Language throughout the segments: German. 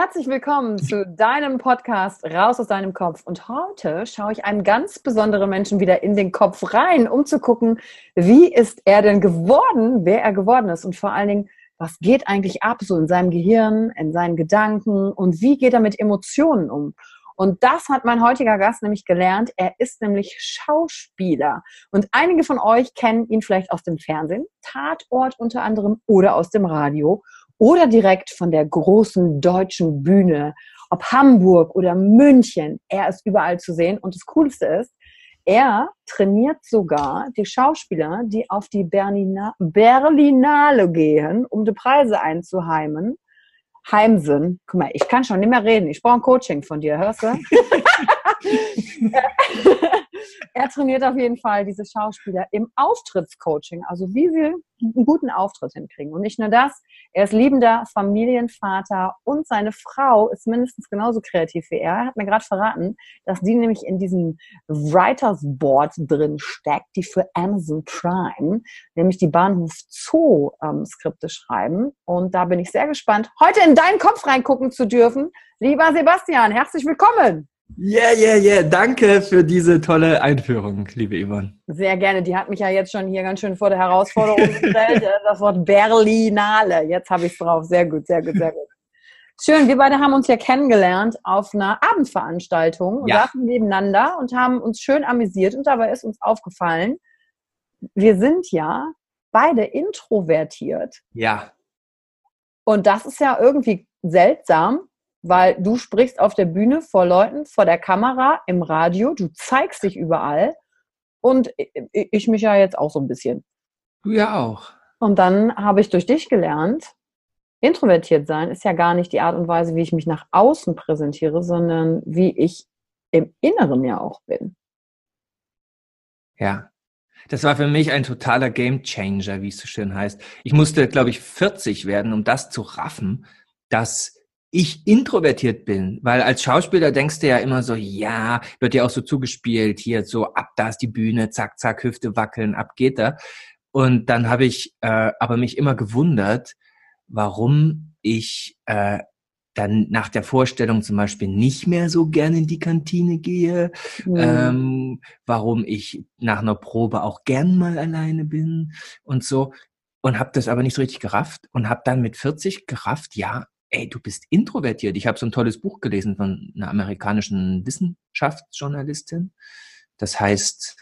Herzlich willkommen zu deinem Podcast Raus aus deinem Kopf. Und heute schaue ich einem ganz besonderen Menschen wieder in den Kopf rein, um zu gucken, wie ist er denn geworden, wer er geworden ist und vor allen Dingen, was geht eigentlich ab so in seinem Gehirn, in seinen Gedanken und wie geht er mit Emotionen um. Und das hat mein heutiger Gast nämlich gelernt. Er ist nämlich Schauspieler. Und einige von euch kennen ihn vielleicht aus dem Fernsehen, Tatort unter anderem oder aus dem Radio oder direkt von der großen deutschen Bühne, ob Hamburg oder München, er ist überall zu sehen. Und das Coolste ist, er trainiert sogar die Schauspieler, die auf die Berlina Berlinale gehen, um die Preise einzuheimen. Heimsen. Guck mal, ich kann schon nicht mehr reden. Ich brauche ein Coaching von dir, hörst du? er trainiert auf jeden Fall diese Schauspieler im Auftrittscoaching, also wie sie einen guten Auftritt hinkriegen. Und nicht nur das, er ist liebender Familienvater und seine Frau ist mindestens genauso kreativ wie er. Er hat mir gerade verraten, dass die nämlich in diesem Writers Board drin steckt, die für Amazon Prime, nämlich die Bahnhof Zoo ähm, Skripte schreiben. Und da bin ich sehr gespannt, heute in deinen Kopf reingucken zu dürfen. Lieber Sebastian, herzlich willkommen. Yeah, yeah, yeah. Danke für diese tolle Einführung, liebe Yvonne. Sehr gerne. Die hat mich ja jetzt schon hier ganz schön vor der Herausforderung gestellt. das Wort Berlinale. Jetzt habe ich es drauf. Sehr gut, sehr gut, sehr gut. Schön, wir beide haben uns ja kennengelernt auf einer Abendveranstaltung und ja. saßen nebeneinander und haben uns schön amüsiert und dabei ist uns aufgefallen, wir sind ja beide introvertiert. Ja. Und das ist ja irgendwie seltsam, weil du sprichst auf der Bühne vor Leuten, vor der Kamera, im Radio, du zeigst dich überall und ich mich ja jetzt auch so ein bisschen. Du ja auch. Und dann habe ich durch dich gelernt, introvertiert sein ist ja gar nicht die Art und Weise, wie ich mich nach außen präsentiere, sondern wie ich im Inneren ja auch bin. Ja. Das war für mich ein totaler Game Changer, wie es so schön heißt. Ich musste, glaube ich, 40 werden, um das zu raffen, dass ich introvertiert bin, weil als Schauspieler denkst du ja immer so, ja, wird ja auch so zugespielt, hier so ab da ist die Bühne, zack, zack, Hüfte wackeln, ab geht er. Und dann habe ich äh, aber mich immer gewundert, warum ich äh, dann nach der Vorstellung zum Beispiel nicht mehr so gerne in die Kantine gehe, mhm. ähm, warum ich nach einer Probe auch gern mal alleine bin und so. und habe das aber nicht so richtig gerafft und habe dann mit 40 gerafft, ja, ey, du bist introvertiert. Ich habe so ein tolles Buch gelesen von einer amerikanischen Wissenschaftsjournalistin. Das heißt,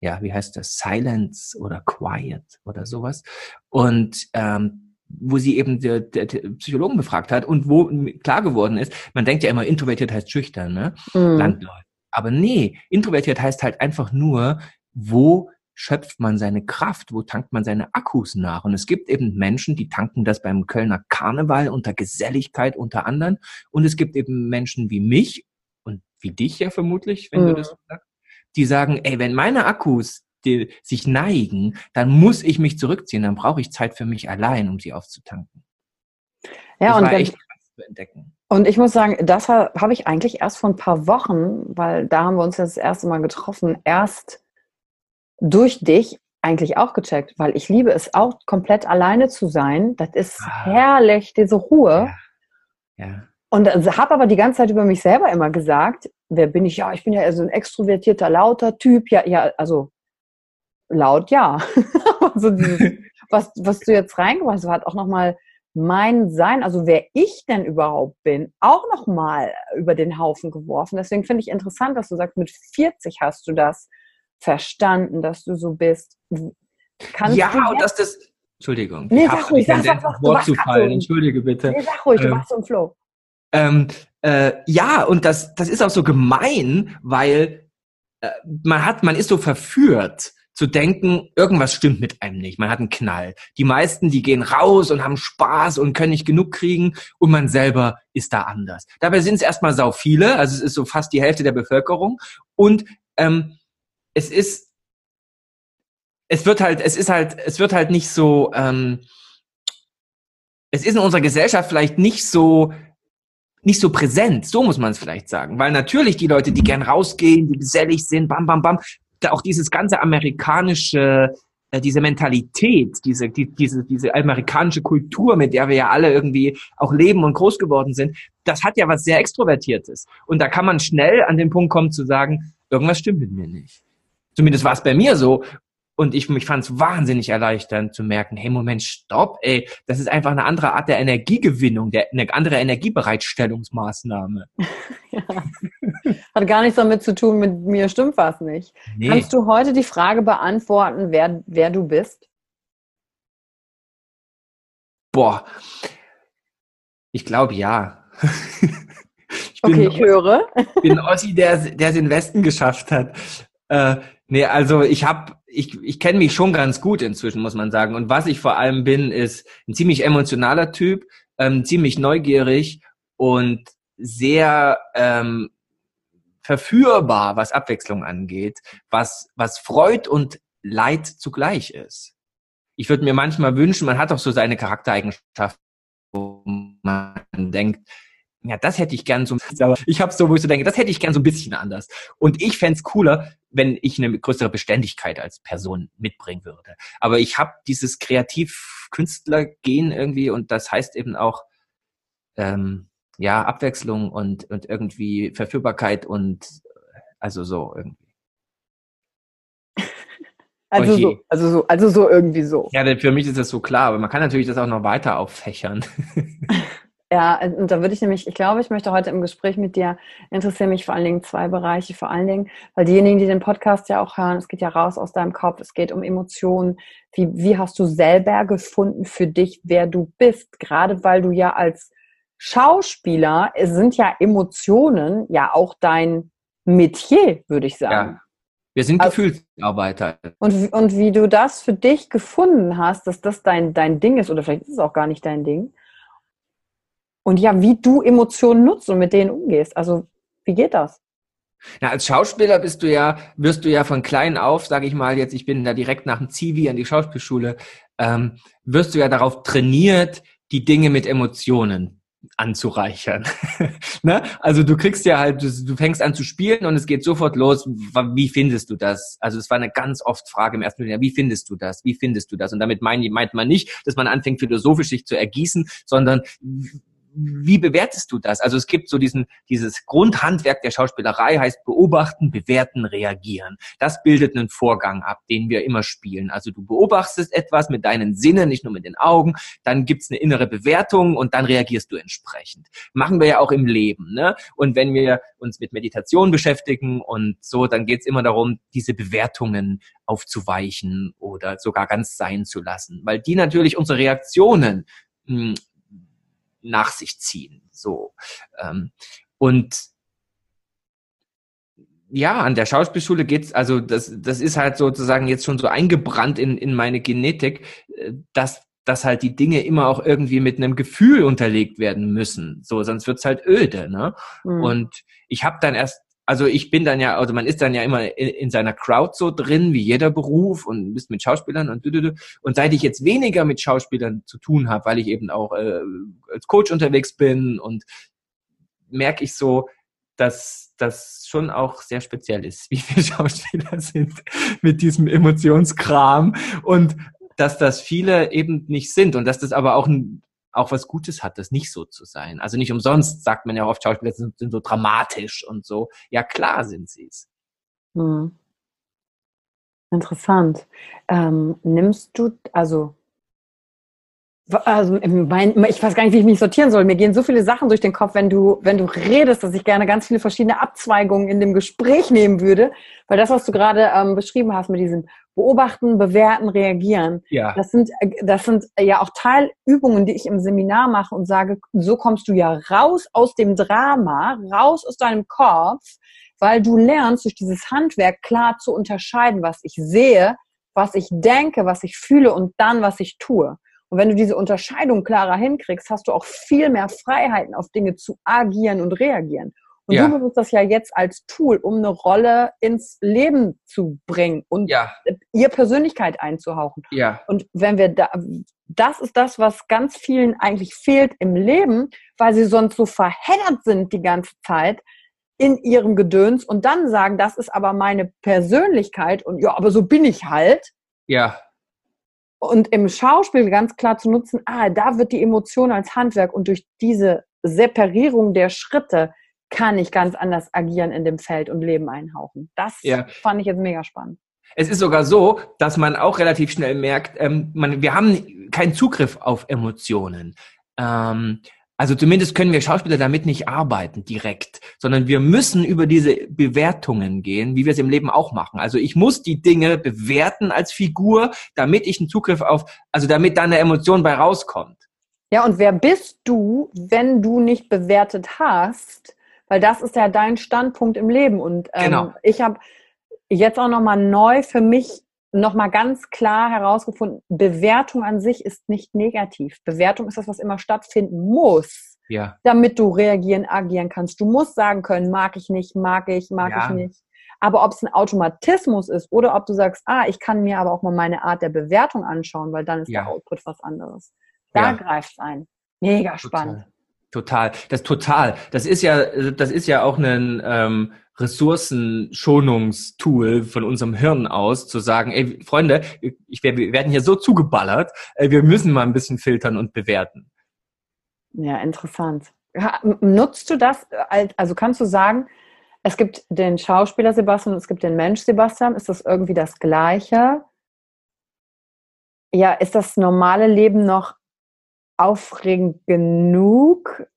ja, wie heißt das? Silence oder Quiet oder sowas. Und ähm, wo sie eben der, der, der Psychologen befragt hat und wo klar geworden ist, man denkt ja immer, introvertiert heißt schüchtern, ne? Mhm. Landläufig. Aber nee, introvertiert heißt halt einfach nur, wo schöpft man seine Kraft, wo tankt man seine Akkus nach. Und es gibt eben Menschen, die tanken das beim Kölner Karneval unter Geselligkeit unter anderen. Und es gibt eben Menschen wie mich und wie dich ja vermutlich, wenn mhm. du das sagst, die sagen, ey, wenn meine Akkus die sich neigen, dann muss ich mich zurückziehen, dann brauche ich Zeit für mich allein, um sie aufzutanken. Ja, das und war wenn, echt krass zu entdecken. Und ich muss sagen, das habe ich eigentlich erst vor ein paar Wochen, weil da haben wir uns jetzt das erste Mal getroffen, erst durch dich eigentlich auch gecheckt, weil ich liebe es auch komplett alleine zu sein. Das ist ah. herrlich, diese Ruhe. Ja. ja. Und habe aber die ganze Zeit über mich selber immer gesagt, wer bin ich? Ja, ich bin ja so ein extrovertierter, lauter Typ. Ja, ja, also laut ja. also dieses, was, was du jetzt reingebracht hast, hat auch nochmal mein Sein, also wer ich denn überhaupt bin, auch nochmal über den Haufen geworfen. Deswegen finde ich interessant, dass du sagst, mit 40 hast du das verstanden, dass du so bist. Kannst ja, und dass das, Entschuldigung, nee, ich habe nicht Tendenz, Wort zu fallen, entschuldige bitte. Nee, sag ruhig, ähm, du machst so einen Flow. Ähm, äh, ja, und das, das ist auch so gemein, weil äh, man hat, man ist so verführt zu denken, irgendwas stimmt mit einem nicht. Man hat einen Knall. Die meisten, die gehen raus und haben Spaß und können nicht genug kriegen und man selber ist da anders. Dabei sind es erstmal sau viele, also es ist so fast die Hälfte der Bevölkerung und ähm, es ist, es wird halt, es ist halt, es wird halt nicht so, ähm, es ist in unserer Gesellschaft vielleicht nicht so nicht so präsent, so muss man es vielleicht sagen. Weil natürlich die Leute, die gern rausgehen, die gesellig sind, bam, bam, bam, da auch dieses ganze amerikanische, äh, diese Mentalität, diese, die, diese, diese amerikanische Kultur, mit der wir ja alle irgendwie auch leben und groß geworden sind, das hat ja was sehr Extrovertiertes. Und da kann man schnell an den Punkt kommen zu sagen, irgendwas stimmt mit mir nicht. Zumindest war es bei mir so. Und ich, ich fand es wahnsinnig erleichternd zu merken, hey, Moment, stopp, ey, das ist einfach eine andere Art der Energiegewinnung, der, eine andere Energiebereitstellungsmaßnahme. ja. Hat gar nichts damit zu tun, mit mir stimmt was nicht. Nee. Kannst du heute die Frage beantworten, wer, wer du bist? Boah, ich glaube ja. ich okay, ich höre. Ich bin Ossi, der, es in den Westen geschafft hat. Äh, nee, also ich habe, ich, ich kenne mich schon ganz gut inzwischen, muss man sagen. Und was ich vor allem bin, ist ein ziemlich emotionaler Typ, ähm, ziemlich neugierig und sehr ähm, verführbar, was Abwechslung angeht, was, was Freud und Leid zugleich ist. Ich würde mir manchmal wünschen, man hat doch so seine Charaktereigenschaften, wo man denkt, ja, das hätte ich gern so, aber ich habe so, wo ich so denke, das hätte ich gern so ein bisschen anders. Und ich fände cooler, wenn ich eine größere Beständigkeit als Person mitbringen würde. Aber ich habe dieses Kreativ-Künstler-Gen irgendwie und das heißt eben auch, ähm, ja, Abwechslung und, und irgendwie Verführbarkeit und also so irgendwie. Also so, also so, also so irgendwie so. Ja, für mich ist das so klar, aber man kann natürlich das auch noch weiter auffächern. Ja, und da würde ich nämlich, ich glaube, ich möchte heute im Gespräch mit dir interessieren mich vor allen Dingen zwei Bereiche, vor allen Dingen, weil diejenigen, die den Podcast ja auch hören, es geht ja raus aus deinem Kopf, es geht um Emotionen. Wie, wie hast du selber gefunden für dich, wer du bist? Gerade weil du ja als Schauspieler, es sind ja Emotionen ja auch dein Metier, würde ich sagen. Ja. Wir sind also, Gefühlsarbeiter. Und, und wie du das für dich gefunden hast, dass das dein, dein Ding ist, oder vielleicht ist es auch gar nicht dein Ding, und ja, wie du Emotionen nutzt und mit denen umgehst. Also, wie geht das? Na, als Schauspieler bist du ja, wirst du ja von klein auf, sage ich mal jetzt, ich bin da direkt nach dem Zivi an die Schauspielschule, ähm, wirst du ja darauf trainiert, die Dinge mit Emotionen anzureichern. ne? Also du kriegst ja halt, du, du, fängst an zu spielen und es geht sofort los. Wie findest du das? Also es war eine ganz oft Frage im ersten Jahr, wie findest du das? Wie findest du das? Und damit meint, meint man nicht, dass man anfängt philosophisch sich zu ergießen, sondern wie bewertest du das? Also es gibt so diesen, dieses Grundhandwerk der Schauspielerei heißt beobachten, bewerten, reagieren. Das bildet einen Vorgang ab, den wir immer spielen. Also du beobachtest etwas mit deinen Sinnen, nicht nur mit den Augen, dann gibt's eine innere Bewertung und dann reagierst du entsprechend. Machen wir ja auch im Leben. Ne? Und wenn wir uns mit Meditation beschäftigen und so, dann geht's immer darum, diese Bewertungen aufzuweichen oder sogar ganz sein zu lassen, weil die natürlich unsere Reaktionen hm, nach sich ziehen. So. Ähm, und ja, an der Schauspielschule geht's, also das, das ist halt sozusagen jetzt schon so eingebrannt in, in meine Genetik, äh, dass, dass halt die Dinge immer auch irgendwie mit einem Gefühl unterlegt werden müssen. So, sonst wird's halt öde, ne? Mhm. Und ich habe dann erst also ich bin dann ja, also man ist dann ja immer in, in, seiner Crowd so drin, wie jeder Beruf und bist mit Schauspielern und und seit ich jetzt weniger mit Schauspielern zu tun habe, weil ich eben auch äh, als Coach unterwegs bin und merke ich so, dass das schon auch sehr speziell ist, wie wir Schauspieler sind mit diesem Emotionskram und dass das viele eben nicht sind und dass das aber auch ein auch was Gutes hat, das nicht so zu sein. Also nicht umsonst sagt man ja oft, Schauspieler sind, sind so dramatisch und so. Ja, klar sind sie es. Hm. Interessant. Ähm, nimmst du, also also ich weiß gar nicht, wie ich mich sortieren soll. Mir gehen so viele Sachen durch den Kopf, wenn du, wenn du redest, dass ich gerne ganz viele verschiedene Abzweigungen in dem Gespräch nehmen würde. Weil das, was du gerade ähm, beschrieben hast mit diesem Beobachten, Bewerten, Reagieren, ja. das sind, das sind ja auch Teilübungen, die ich im Seminar mache und sage, so kommst du ja raus aus dem Drama, raus aus deinem Kopf, weil du lernst durch dieses Handwerk klar zu unterscheiden, was ich sehe, was ich denke, was ich fühle und dann, was ich tue. Und wenn du diese Unterscheidung klarer hinkriegst, hast du auch viel mehr Freiheiten, auf Dinge zu agieren und reagieren. Und ja. du benutzt das ja jetzt als Tool, um eine Rolle ins Leben zu bringen und ja. ihr Persönlichkeit einzuhauchen. Ja. Und wenn wir da, das ist das, was ganz vielen eigentlich fehlt im Leben, weil sie sonst so verheddert sind die ganze Zeit in ihrem Gedöns und dann sagen, das ist aber meine Persönlichkeit und ja, aber so bin ich halt. Ja. Und im Schauspiel ganz klar zu nutzen, ah, da wird die Emotion als Handwerk und durch diese Separierung der Schritte kann ich ganz anders agieren in dem Feld und Leben einhauchen. Das ja. fand ich jetzt mega spannend. Es ist sogar so, dass man auch relativ schnell merkt, ähm, man, wir haben keinen Zugriff auf Emotionen. Ähm, also zumindest können wir Schauspieler damit nicht arbeiten direkt, sondern wir müssen über diese Bewertungen gehen, wie wir es im Leben auch machen. Also ich muss die Dinge bewerten als Figur, damit ich einen Zugriff auf, also damit da eine Emotion bei rauskommt. Ja, und wer bist du, wenn du nicht bewertet hast? Weil das ist ja dein Standpunkt im Leben. Und ähm, genau. ich habe jetzt auch nochmal neu für mich nochmal ganz klar herausgefunden, Bewertung an sich ist nicht negativ. Bewertung ist das, was immer stattfinden muss, ja. damit du reagieren, agieren kannst. Du musst sagen können, mag ich nicht, mag ich, mag ja. ich nicht. Aber ob es ein Automatismus ist oder ob du sagst, ah, ich kann mir aber auch mal meine Art der Bewertung anschauen, weil dann ist ja. der Output was anderes. Da ja. greift es ein. Mega spannend. Total. Das total. Das ist ja, das ist ja auch ein ähm, Ressourcenschonungstool von unserem Hirn aus, zu sagen, ey, Freunde, ich, wir werden hier so zugeballert, ey, wir müssen mal ein bisschen filtern und bewerten. Ja, interessant. Nutzt du das, also kannst du sagen, es gibt den Schauspieler Sebastian und es gibt den Mensch Sebastian, ist das irgendwie das Gleiche? Ja, ist das normale Leben noch aufregend genug?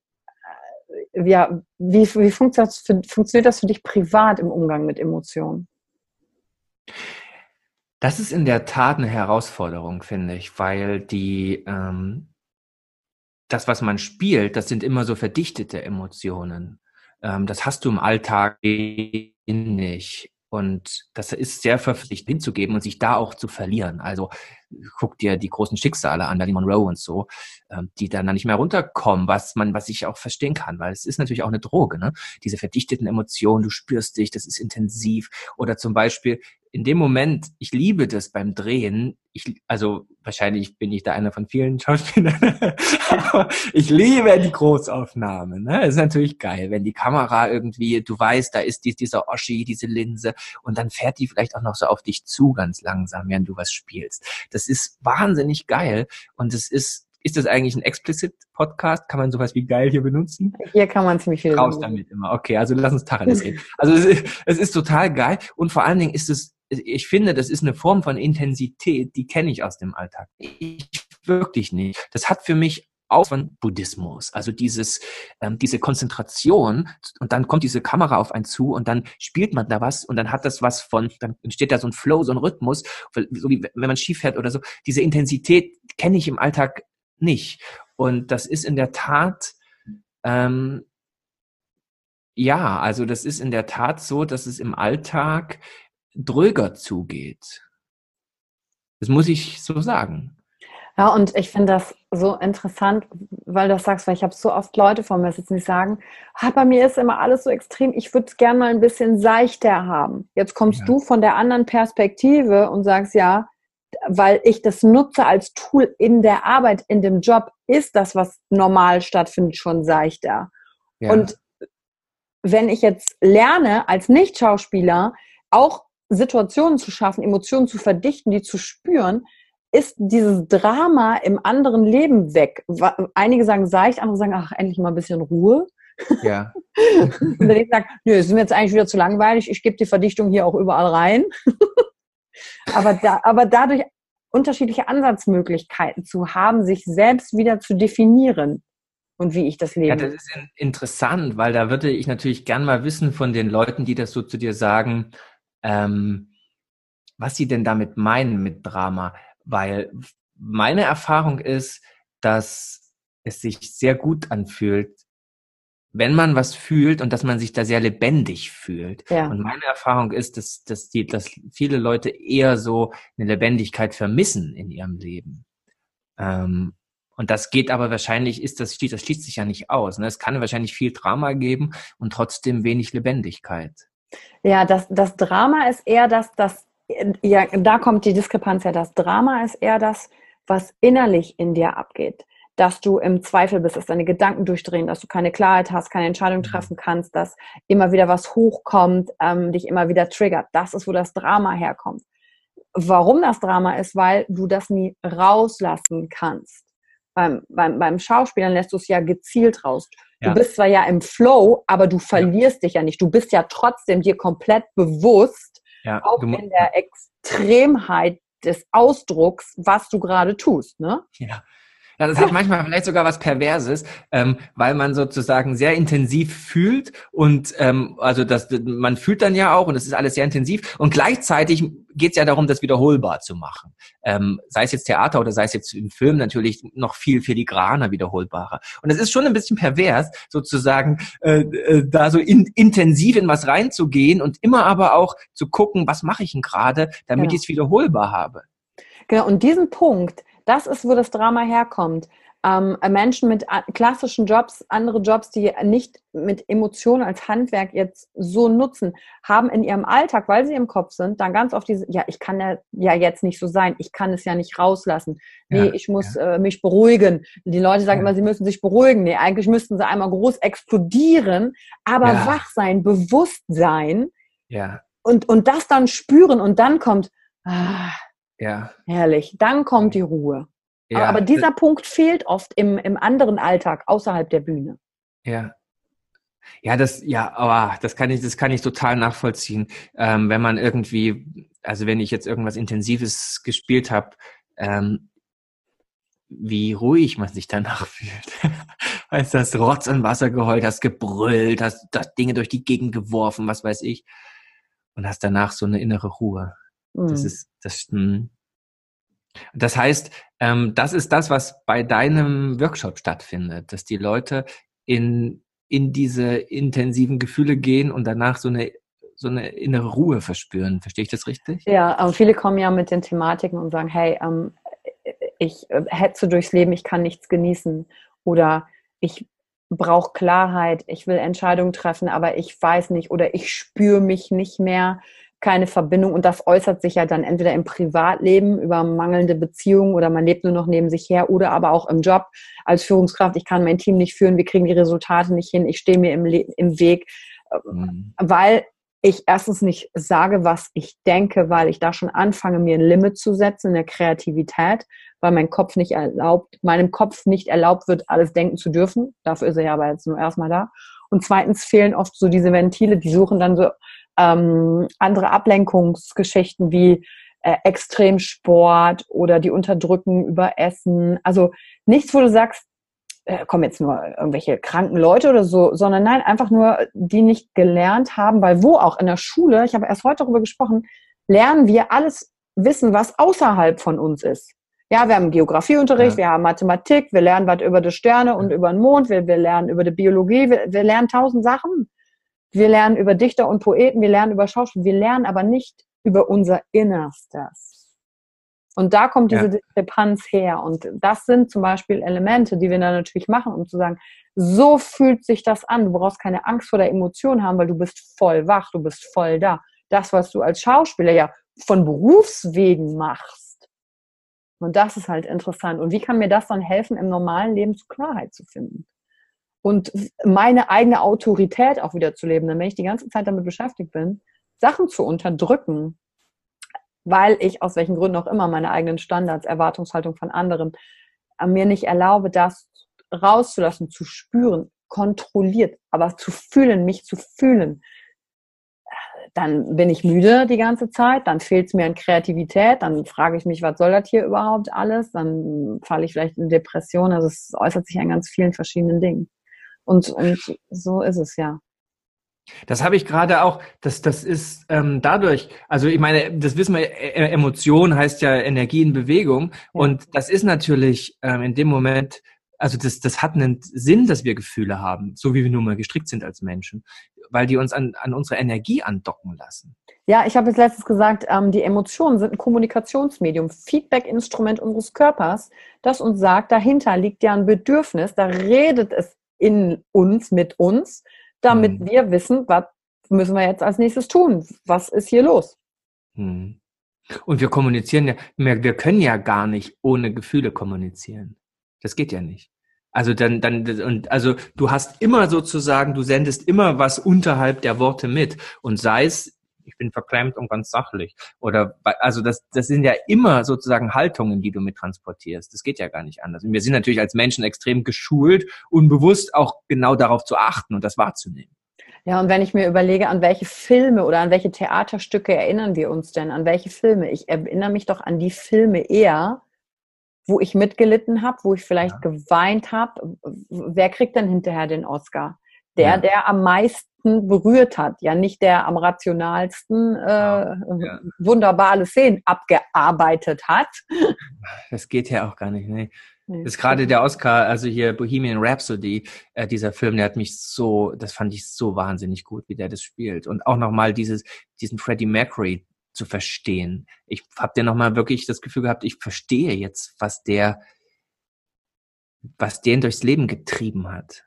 ja, wie, wie funktioniert, das für, funktioniert das für dich privat im Umgang mit Emotionen? Das ist in der Tat eine Herausforderung, finde ich, weil die ähm, das, was man spielt, das sind immer so verdichtete Emotionen. Ähm, das hast du im Alltag nicht. Und das ist sehr verpflichtend hinzugeben und sich da auch zu verlieren. Also guck dir die großen Schicksale an, Danny Monroe und so, ähm, die dann nicht mehr runterkommen, was man, was ich auch verstehen kann, weil es ist natürlich auch eine Droge, ne? Diese verdichteten Emotionen, du spürst dich, das ist intensiv. Oder zum Beispiel in dem Moment, ich liebe das beim Drehen, ich, also wahrscheinlich bin ich da einer von vielen Schauspielern, aber ich liebe die Großaufnahme. Ne? ist natürlich geil, wenn die Kamera irgendwie, du weißt, da ist dieser Oschi, diese Linse und dann fährt die vielleicht auch noch so auf dich zu ganz langsam, während du was spielst. Das ist wahnsinnig geil und es ist ist das eigentlich ein explicit Podcast? Kann man sowas wie geil hier benutzen? Hier kann man ziemlich viel Raus damit immer. Okay, also lass uns Tacheles reden. Also es ist, es ist total geil und vor allen Dingen ist es, ich finde, das ist eine Form von Intensität, die kenne ich aus dem Alltag. Ich wirklich nicht. Das hat für mich auch von Buddhismus. Also dieses, ähm, diese Konzentration und dann kommt diese Kamera auf einen zu und dann spielt man da was und dann hat das was von, dann entsteht da so ein Flow, so ein Rhythmus, so wie wenn man schief fährt oder so. Diese Intensität kenne ich im Alltag nicht. Und das ist in der Tat, ähm, ja, also das ist in der Tat so, dass es im Alltag dröger zugeht. Das muss ich so sagen. Ja, und ich finde das so interessant, weil du das sagst, weil ich habe so oft Leute vor mir sitzen, die sagen, ah, bei mir ist immer alles so extrem, ich würde es gerne mal ein bisschen seichter haben. Jetzt kommst ja. du von der anderen Perspektive und sagst, ja, weil ich das nutze als Tool in der Arbeit, in dem Job, ist das, was normal stattfindet, schon seichter. Ja. Und wenn ich jetzt lerne, als Nicht-Schauspieler auch Situationen zu schaffen, Emotionen zu verdichten, die zu spüren, ist dieses Drama im anderen Leben weg. Einige sagen seicht, andere sagen, ach, endlich mal ein bisschen Ruhe. Ja. und dann sage, nö, es ist mir jetzt eigentlich wieder zu langweilig, ich gebe die Verdichtung hier auch überall rein. aber, da, aber dadurch unterschiedliche Ansatzmöglichkeiten zu haben, sich selbst wieder zu definieren und wie ich das lebe. Ja, das ist interessant, weil da würde ich natürlich gern mal wissen von den Leuten, die das so zu dir sagen, ähm, was sie denn damit meinen mit Drama. Weil meine Erfahrung ist, dass es sich sehr gut anfühlt, wenn man was fühlt und dass man sich da sehr lebendig fühlt. Ja. Und meine Erfahrung ist, dass, dass, die, dass viele Leute eher so eine Lebendigkeit vermissen in ihrem Leben. Ähm, und das geht aber wahrscheinlich, ist das, das schließt sich ja nicht aus. Ne? Es kann wahrscheinlich viel Drama geben und trotzdem wenig Lebendigkeit. Ja, das, das Drama ist eher das, das ja, da kommt die Diskrepanz her. Das Drama ist eher das, was innerlich in dir abgeht. Dass du im Zweifel bist, dass deine Gedanken durchdrehen, dass du keine Klarheit hast, keine Entscheidung mhm. treffen kannst, dass immer wieder was hochkommt, ähm, dich immer wieder triggert. Das ist, wo das Drama herkommt. Warum das Drama ist, weil du das nie rauslassen kannst. Beim, beim, beim Schauspielern lässt du es ja gezielt raus. Du ja. bist zwar ja im Flow, aber du verlierst dich ja nicht. Du bist ja trotzdem dir komplett bewusst, ja, auch in der Extremheit des Ausdrucks, was du gerade tust. Ne? Ja. Das hat manchmal vielleicht sogar was Perverses, ähm, weil man sozusagen sehr intensiv fühlt und ähm, also das, man fühlt dann ja auch und es ist alles sehr intensiv und gleichzeitig geht es ja darum, das wiederholbar zu machen. Ähm, sei es jetzt Theater oder sei es jetzt im Film natürlich noch viel filigraner wiederholbarer. Und es ist schon ein bisschen pervers, sozusagen äh, äh, da so in, intensiv in was reinzugehen und immer aber auch zu gucken, was mache ich denn gerade, damit genau. ich es wiederholbar habe. Genau, und diesen Punkt, das ist, wo das Drama herkommt. Ähm, Menschen mit klassischen Jobs, andere Jobs, die nicht mit Emotionen als Handwerk jetzt so nutzen, haben in ihrem Alltag, weil sie im Kopf sind, dann ganz oft diese, ja, ich kann ja, ja jetzt nicht so sein, ich kann es ja nicht rauslassen. Nee, ja, ich muss ja. äh, mich beruhigen. Die Leute sagen immer, sie müssen sich beruhigen. Nee, eigentlich müssten sie einmal groß explodieren, aber wach sein, bewusst sein. Ja. Und, und das dann spüren und dann kommt, ah, ja. Herrlich. Dann kommt die Ruhe. Ja. Aber dieser Punkt fehlt oft im, im anderen Alltag, außerhalb der Bühne. Ja. Ja, das, ja, aber das kann ich, das kann ich total nachvollziehen. Ähm, wenn man irgendwie, also wenn ich jetzt irgendwas Intensives gespielt habe, ähm, wie ruhig man sich danach fühlt. Als das Rotz und Wasser geheult, hast gebrüllt, hast, hast Dinge durch die Gegend geworfen, was weiß ich. Und hast danach so eine innere Ruhe. Mhm. Das ist, das, hm. das heißt, ähm, das ist das, was bei deinem Workshop stattfindet, dass die Leute in, in diese intensiven Gefühle gehen und danach so eine so eine innere Ruhe verspüren. Verstehe ich das richtig? Ja, aber viele kommen ja mit den Thematiken und sagen, hey, ähm, ich äh, hetze durchs Leben, ich kann nichts genießen oder ich brauche Klarheit, ich will Entscheidungen treffen, aber ich weiß nicht oder ich spüre mich nicht mehr keine Verbindung und das äußert sich ja dann entweder im Privatleben über mangelnde Beziehungen oder man lebt nur noch neben sich her oder aber auch im Job als Führungskraft. Ich kann mein Team nicht führen, wir kriegen die Resultate nicht hin, ich stehe mir im, im Weg, mhm. weil ich erstens nicht sage, was ich denke, weil ich da schon anfange, mir ein Limit zu setzen in der Kreativität, weil mein Kopf nicht erlaubt, meinem Kopf nicht erlaubt wird, alles denken zu dürfen. Dafür ist er ja aber jetzt nur erstmal da. Und zweitens fehlen oft so diese Ventile, die suchen dann so ähm, andere Ablenkungsgeschichten wie äh, Extremsport oder die unterdrücken über Essen. Also nichts, wo du sagst, äh, kommen jetzt nur irgendwelche kranken Leute oder so, sondern nein, einfach nur, die nicht gelernt haben, weil wo auch in der Schule, ich habe erst heute darüber gesprochen, lernen wir alles Wissen, was außerhalb von uns ist. Ja, wir haben Geografieunterricht, ja. wir haben Mathematik, wir lernen was über die Sterne und über den Mond, wir, wir lernen über die Biologie, wir, wir lernen tausend Sachen. Wir lernen über Dichter und Poeten, wir lernen über Schauspiel, wir lernen aber nicht über unser Innerstes. Und da kommt diese ja. Diskrepanz her. Und das sind zum Beispiel Elemente, die wir dann natürlich machen, um zu sagen, so fühlt sich das an. Du brauchst keine Angst vor der Emotion haben, weil du bist voll wach, du bist voll da. Das, was du als Schauspieler ja von Berufswegen machst. Und das ist halt interessant. Und wie kann mir das dann helfen, im normalen Leben zu Klarheit zu finden? Und meine eigene Autorität auch wieder zu leben. Denn wenn ich die ganze Zeit damit beschäftigt bin, Sachen zu unterdrücken, weil ich aus welchen Gründen auch immer meine eigenen Standards, Erwartungshaltung von anderen äh, mir nicht erlaube, das rauszulassen, zu spüren, kontrolliert, aber zu fühlen, mich zu fühlen. Dann bin ich müde die ganze Zeit, dann fehlt es mir an Kreativität, dann frage ich mich, was soll das hier überhaupt alles? Dann falle ich vielleicht in Depression. Also es äußert sich an ganz vielen verschiedenen Dingen. Und, und so ist es ja. Das habe ich gerade auch, das, das ist ähm, dadurch, also ich meine, das wissen wir, e, e, Emotion heißt ja Energie in Bewegung und das ist natürlich ähm, in dem Moment, also das, das hat einen Sinn, dass wir Gefühle haben, so wie wir nun mal gestrickt sind als Menschen, weil die uns an, an unsere Energie andocken lassen. Ja, ich habe jetzt letztens gesagt, ähm, die Emotionen sind ein Kommunikationsmedium, Feedback-Instrument unseres Körpers, das uns sagt, dahinter liegt ja ein Bedürfnis, da redet es in uns, mit uns, damit hm. wir wissen, was müssen wir jetzt als nächstes tun? Was ist hier los? Hm. Und wir kommunizieren ja, wir können ja gar nicht ohne Gefühle kommunizieren. Das geht ja nicht. Also dann, dann, und also du hast immer sozusagen, du sendest immer was unterhalb der Worte mit. Und sei es ich bin verklemmt und ganz sachlich. Oder also das, das sind ja immer sozusagen Haltungen, die du mit transportierst. Das geht ja gar nicht anders. Und wir sind natürlich als Menschen extrem geschult, unbewusst auch genau darauf zu achten und das wahrzunehmen. Ja, und wenn ich mir überlege, an welche Filme oder an welche Theaterstücke erinnern wir uns denn? An welche Filme? Ich erinnere mich doch an die Filme eher, wo ich mitgelitten habe, wo ich vielleicht ja. geweint habe. Wer kriegt denn hinterher den Oscar? Der, ja. der am meisten berührt hat, ja nicht der am rationalsten äh, ja. wunderbare Szenen abgearbeitet hat. Das geht ja auch gar nicht. Ne? Das ist gerade der Oscar, also hier Bohemian Rhapsody, äh, dieser Film, der hat mich so, das fand ich so wahnsinnig gut, wie der das spielt. Und auch nochmal dieses, diesen Freddie Mercury zu verstehen. Ich habe dir nochmal wirklich das Gefühl gehabt, ich verstehe jetzt, was der, was den durchs Leben getrieben hat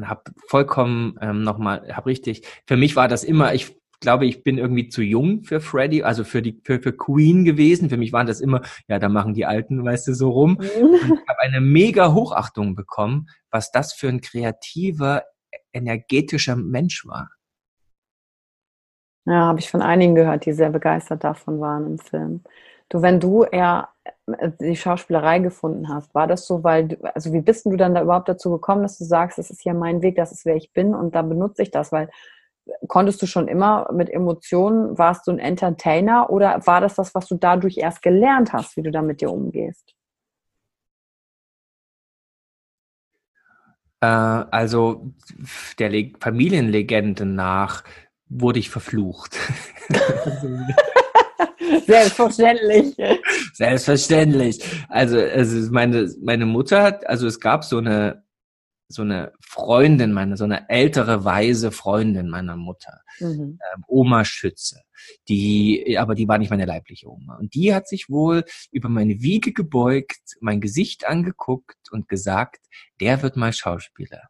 und habe vollkommen ähm, nochmal, habe richtig, für mich war das immer, ich glaube, ich bin irgendwie zu jung für Freddy, also für die für, für Queen gewesen. Für mich waren das immer, ja, da machen die Alten, weißt du, so rum. Mhm. Und ich habe eine mega Hochachtung bekommen, was das für ein kreativer, energetischer Mensch war. Ja, habe ich von einigen gehört, die sehr begeistert davon waren im Film. Du, wenn du eher die Schauspielerei gefunden hast, war das so, weil, du, also wie bist du dann da überhaupt dazu gekommen, dass du sagst, das ist hier mein Weg, das ist wer ich bin und da benutze ich das, weil konntest du schon immer mit Emotionen, warst du ein Entertainer oder war das das, was du dadurch erst gelernt hast, wie du da mit dir umgehst? Äh, also der Le Familienlegende nach wurde ich verflucht. Selbstverständlich. Selbstverständlich. Also, also meine, meine Mutter hat, also es gab so eine, so eine Freundin, meine, so eine ältere, weise Freundin meiner Mutter, mhm. ähm, Oma Schütze, die, aber die war nicht meine leibliche Oma. Und die hat sich wohl über meine Wiege gebeugt, mein Gesicht angeguckt und gesagt, der wird mal Schauspieler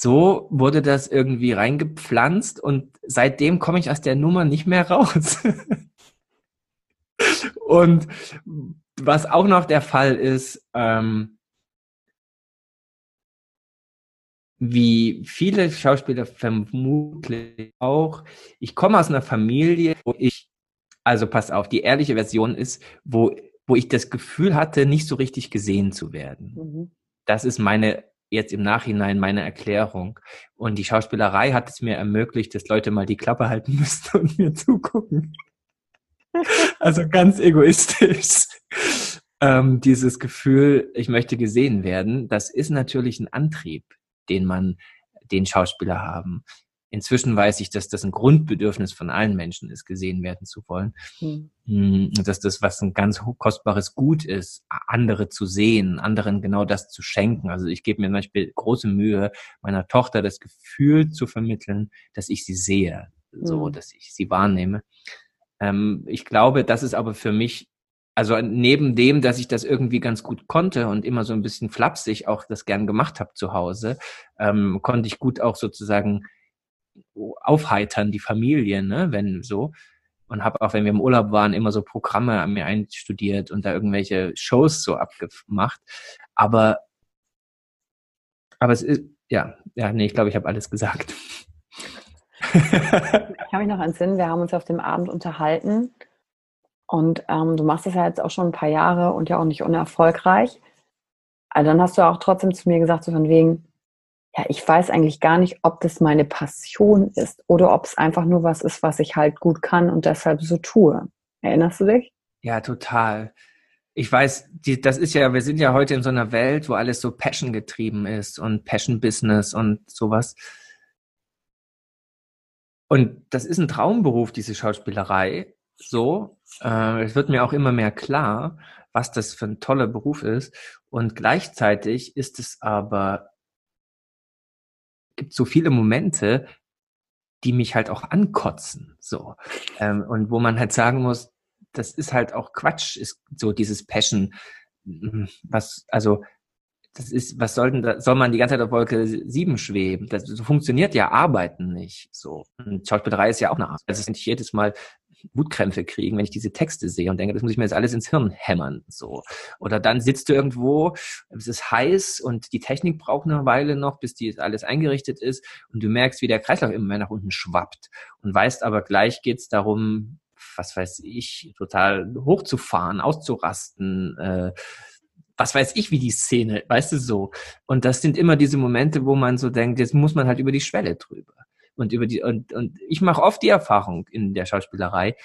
so wurde das irgendwie reingepflanzt und seitdem komme ich aus der Nummer nicht mehr raus. und was auch noch der Fall ist, ähm, wie viele Schauspieler vermutlich auch, ich komme aus einer Familie, wo ich, also pass auf, die ehrliche Version ist, wo, wo ich das Gefühl hatte, nicht so richtig gesehen zu werden. Mhm. Das ist meine, jetzt im Nachhinein meine Erklärung. Und die Schauspielerei hat es mir ermöglicht, dass Leute mal die Klappe halten müssten und mir zugucken. also ganz egoistisch. Ähm, dieses Gefühl, ich möchte gesehen werden, das ist natürlich ein Antrieb den man, den Schauspieler haben. Inzwischen weiß ich, dass das ein Grundbedürfnis von allen Menschen ist, gesehen werden zu wollen. Mhm. Dass das was ein ganz kostbares Gut ist, andere zu sehen, anderen genau das zu schenken. Also ich gebe mir zum Beispiel große Mühe, meiner Tochter das Gefühl zu vermitteln, dass ich sie sehe, so, mhm. dass ich sie wahrnehme. Ähm, ich glaube, das ist aber für mich also neben dem, dass ich das irgendwie ganz gut konnte und immer so ein bisschen flapsig auch das gern gemacht habe zu Hause, ähm, konnte ich gut auch sozusagen aufheitern, die Familie, ne, wenn so. Und habe auch, wenn wir im Urlaub waren, immer so Programme an mir einstudiert und da irgendwelche Shows so abgemacht. Aber, aber es ist, ja, ja, nee, ich glaube, ich habe alles gesagt. Ich kann mich noch entsinnen, wir haben uns auf dem Abend unterhalten und ähm, du machst das ja jetzt auch schon ein paar Jahre und ja auch nicht unerfolgreich. Also dann hast du auch trotzdem zu mir gesagt, so von wegen, ja, ich weiß eigentlich gar nicht, ob das meine Passion ist oder ob es einfach nur was ist, was ich halt gut kann und deshalb so tue. Erinnerst du dich? Ja, total. Ich weiß, die, das ist ja, wir sind ja heute in so einer Welt, wo alles so Passion getrieben ist und Passion Business und sowas. Und das ist ein Traumberuf, diese Schauspielerei so. Äh, es wird mir auch immer mehr klar, was das für ein toller Beruf ist. Und gleichzeitig ist es aber, gibt so viele Momente, die mich halt auch ankotzen. So. Ähm, und wo man halt sagen muss, das ist halt auch Quatsch, ist so dieses Passion, was, also das ist, was soll denn soll man die ganze Zeit auf Wolke 7 schweben? Das, so funktioniert ja Arbeiten nicht so. Und Schauspielerei ist ja auch eine Art. Also nicht jedes Mal Wutkrämpfe kriegen, wenn ich diese Texte sehe und denke, das muss ich mir jetzt alles ins Hirn hämmern. So. Oder dann sitzt du irgendwo, es ist heiß und die Technik braucht eine Weile noch, bis die alles eingerichtet ist und du merkst, wie der Kreislauf immer mehr nach unten schwappt und weißt aber gleich geht's darum, was weiß ich, total hochzufahren, auszurasten, äh, was weiß ich, wie die Szene, weißt du so. Und das sind immer diese Momente, wo man so denkt, jetzt muss man halt über die Schwelle drüber und über die und, und ich mache oft die Erfahrung in der Schauspielerei,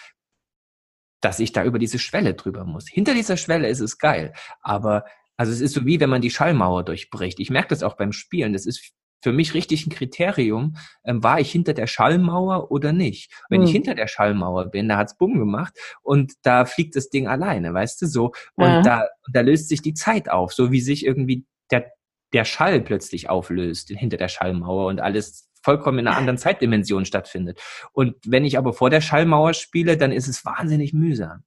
dass ich da über diese Schwelle drüber muss. Hinter dieser Schwelle ist es geil, aber also es ist so wie wenn man die Schallmauer durchbricht. Ich merke das auch beim Spielen. Das ist für mich richtig ein Kriterium, ähm, war ich hinter der Schallmauer oder nicht. Wenn hm. ich hinter der Schallmauer bin, da hat's bumm gemacht und da fliegt das Ding alleine, weißt du so. Und ja. da, da löst sich die Zeit auf, so wie sich irgendwie der, der Schall plötzlich auflöst hinter der Schallmauer und alles vollkommen in einer anderen Zeitdimension stattfindet. Und wenn ich aber vor der Schallmauer spiele, dann ist es wahnsinnig mühsam.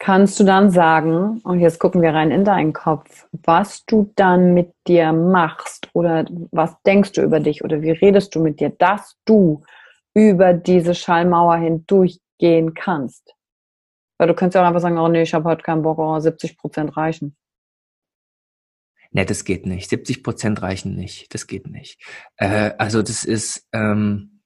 Kannst du dann sagen, und jetzt gucken wir rein in deinen Kopf, was du dann mit dir machst oder was denkst du über dich oder wie redest du mit dir, dass du über diese Schallmauer hindurchgehen kannst? Weil du könntest ja auch einfach sagen, oh nee, ich habe heute keinen Bock, oh, 70 Prozent reichen. Ne, das geht nicht. 70 Prozent reichen nicht. Das geht nicht. Äh, also das ist, ähm,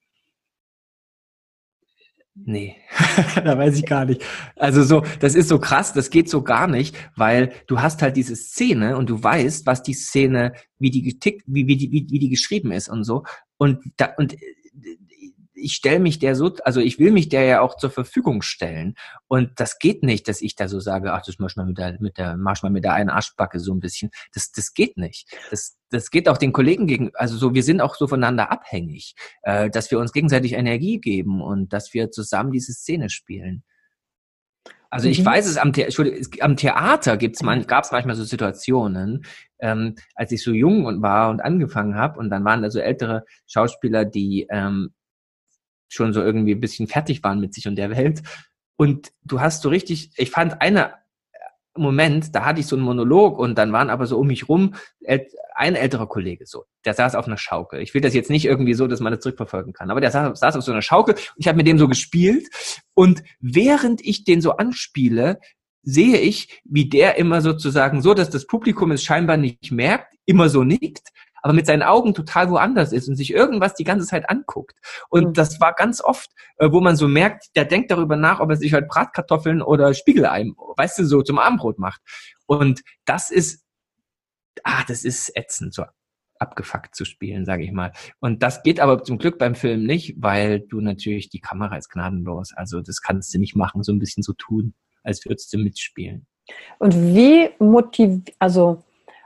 nee, da weiß ich gar nicht. Also so, das ist so krass, das geht so gar nicht, weil du hast halt diese Szene und du weißt, was die Szene, wie die getickt, wie, wie, die, wie, wie die geschrieben ist und so. Und da, und ich stelle mich der so, also ich will mich der ja auch zur Verfügung stellen. Und das geht nicht, dass ich da so sage, ach, das mach mal mit der, mit der, mach mal mit der einen Arschbacke so ein bisschen. Das, das geht nicht. Das, das geht auch den Kollegen gegen, also so, wir sind auch so voneinander abhängig, äh, dass wir uns gegenseitig Energie geben und dass wir zusammen diese Szene spielen. Also ich mhm. weiß es am, The am Theater gibt's man, gab es manchmal so Situationen, ähm, als ich so jung und war und angefangen habe und dann waren da so ältere Schauspieler, die ähm, schon so irgendwie ein bisschen fertig waren mit sich und der Welt. Und du hast so richtig, ich fand eine Moment, da hatte ich so einen Monolog und dann waren aber so um mich rum ein älterer Kollege so, der saß auf einer Schaukel. Ich will das jetzt nicht irgendwie so, dass man das zurückverfolgen kann, aber der saß, saß auf so einer Schaukel und ich habe mit dem so gespielt und während ich den so anspiele, sehe ich, wie der immer sozusagen so, dass das Publikum es scheinbar nicht merkt, immer so nickt, aber mit seinen Augen total woanders ist und sich irgendwas die ganze Zeit anguckt. Und mhm. das war ganz oft, äh, wo man so merkt, der denkt darüber nach, ob er sich halt Bratkartoffeln oder Spiegelei, weißt du, so zum Abendbrot macht. Und das ist, ah, das ist ätzend, so abgefuckt zu spielen, sage ich mal. Und das geht aber zum Glück beim Film nicht, weil du natürlich die Kamera ist gnadenlos. Also das kannst du nicht machen, so ein bisschen so tun, als würdest du mitspielen. Und wie motiviert, also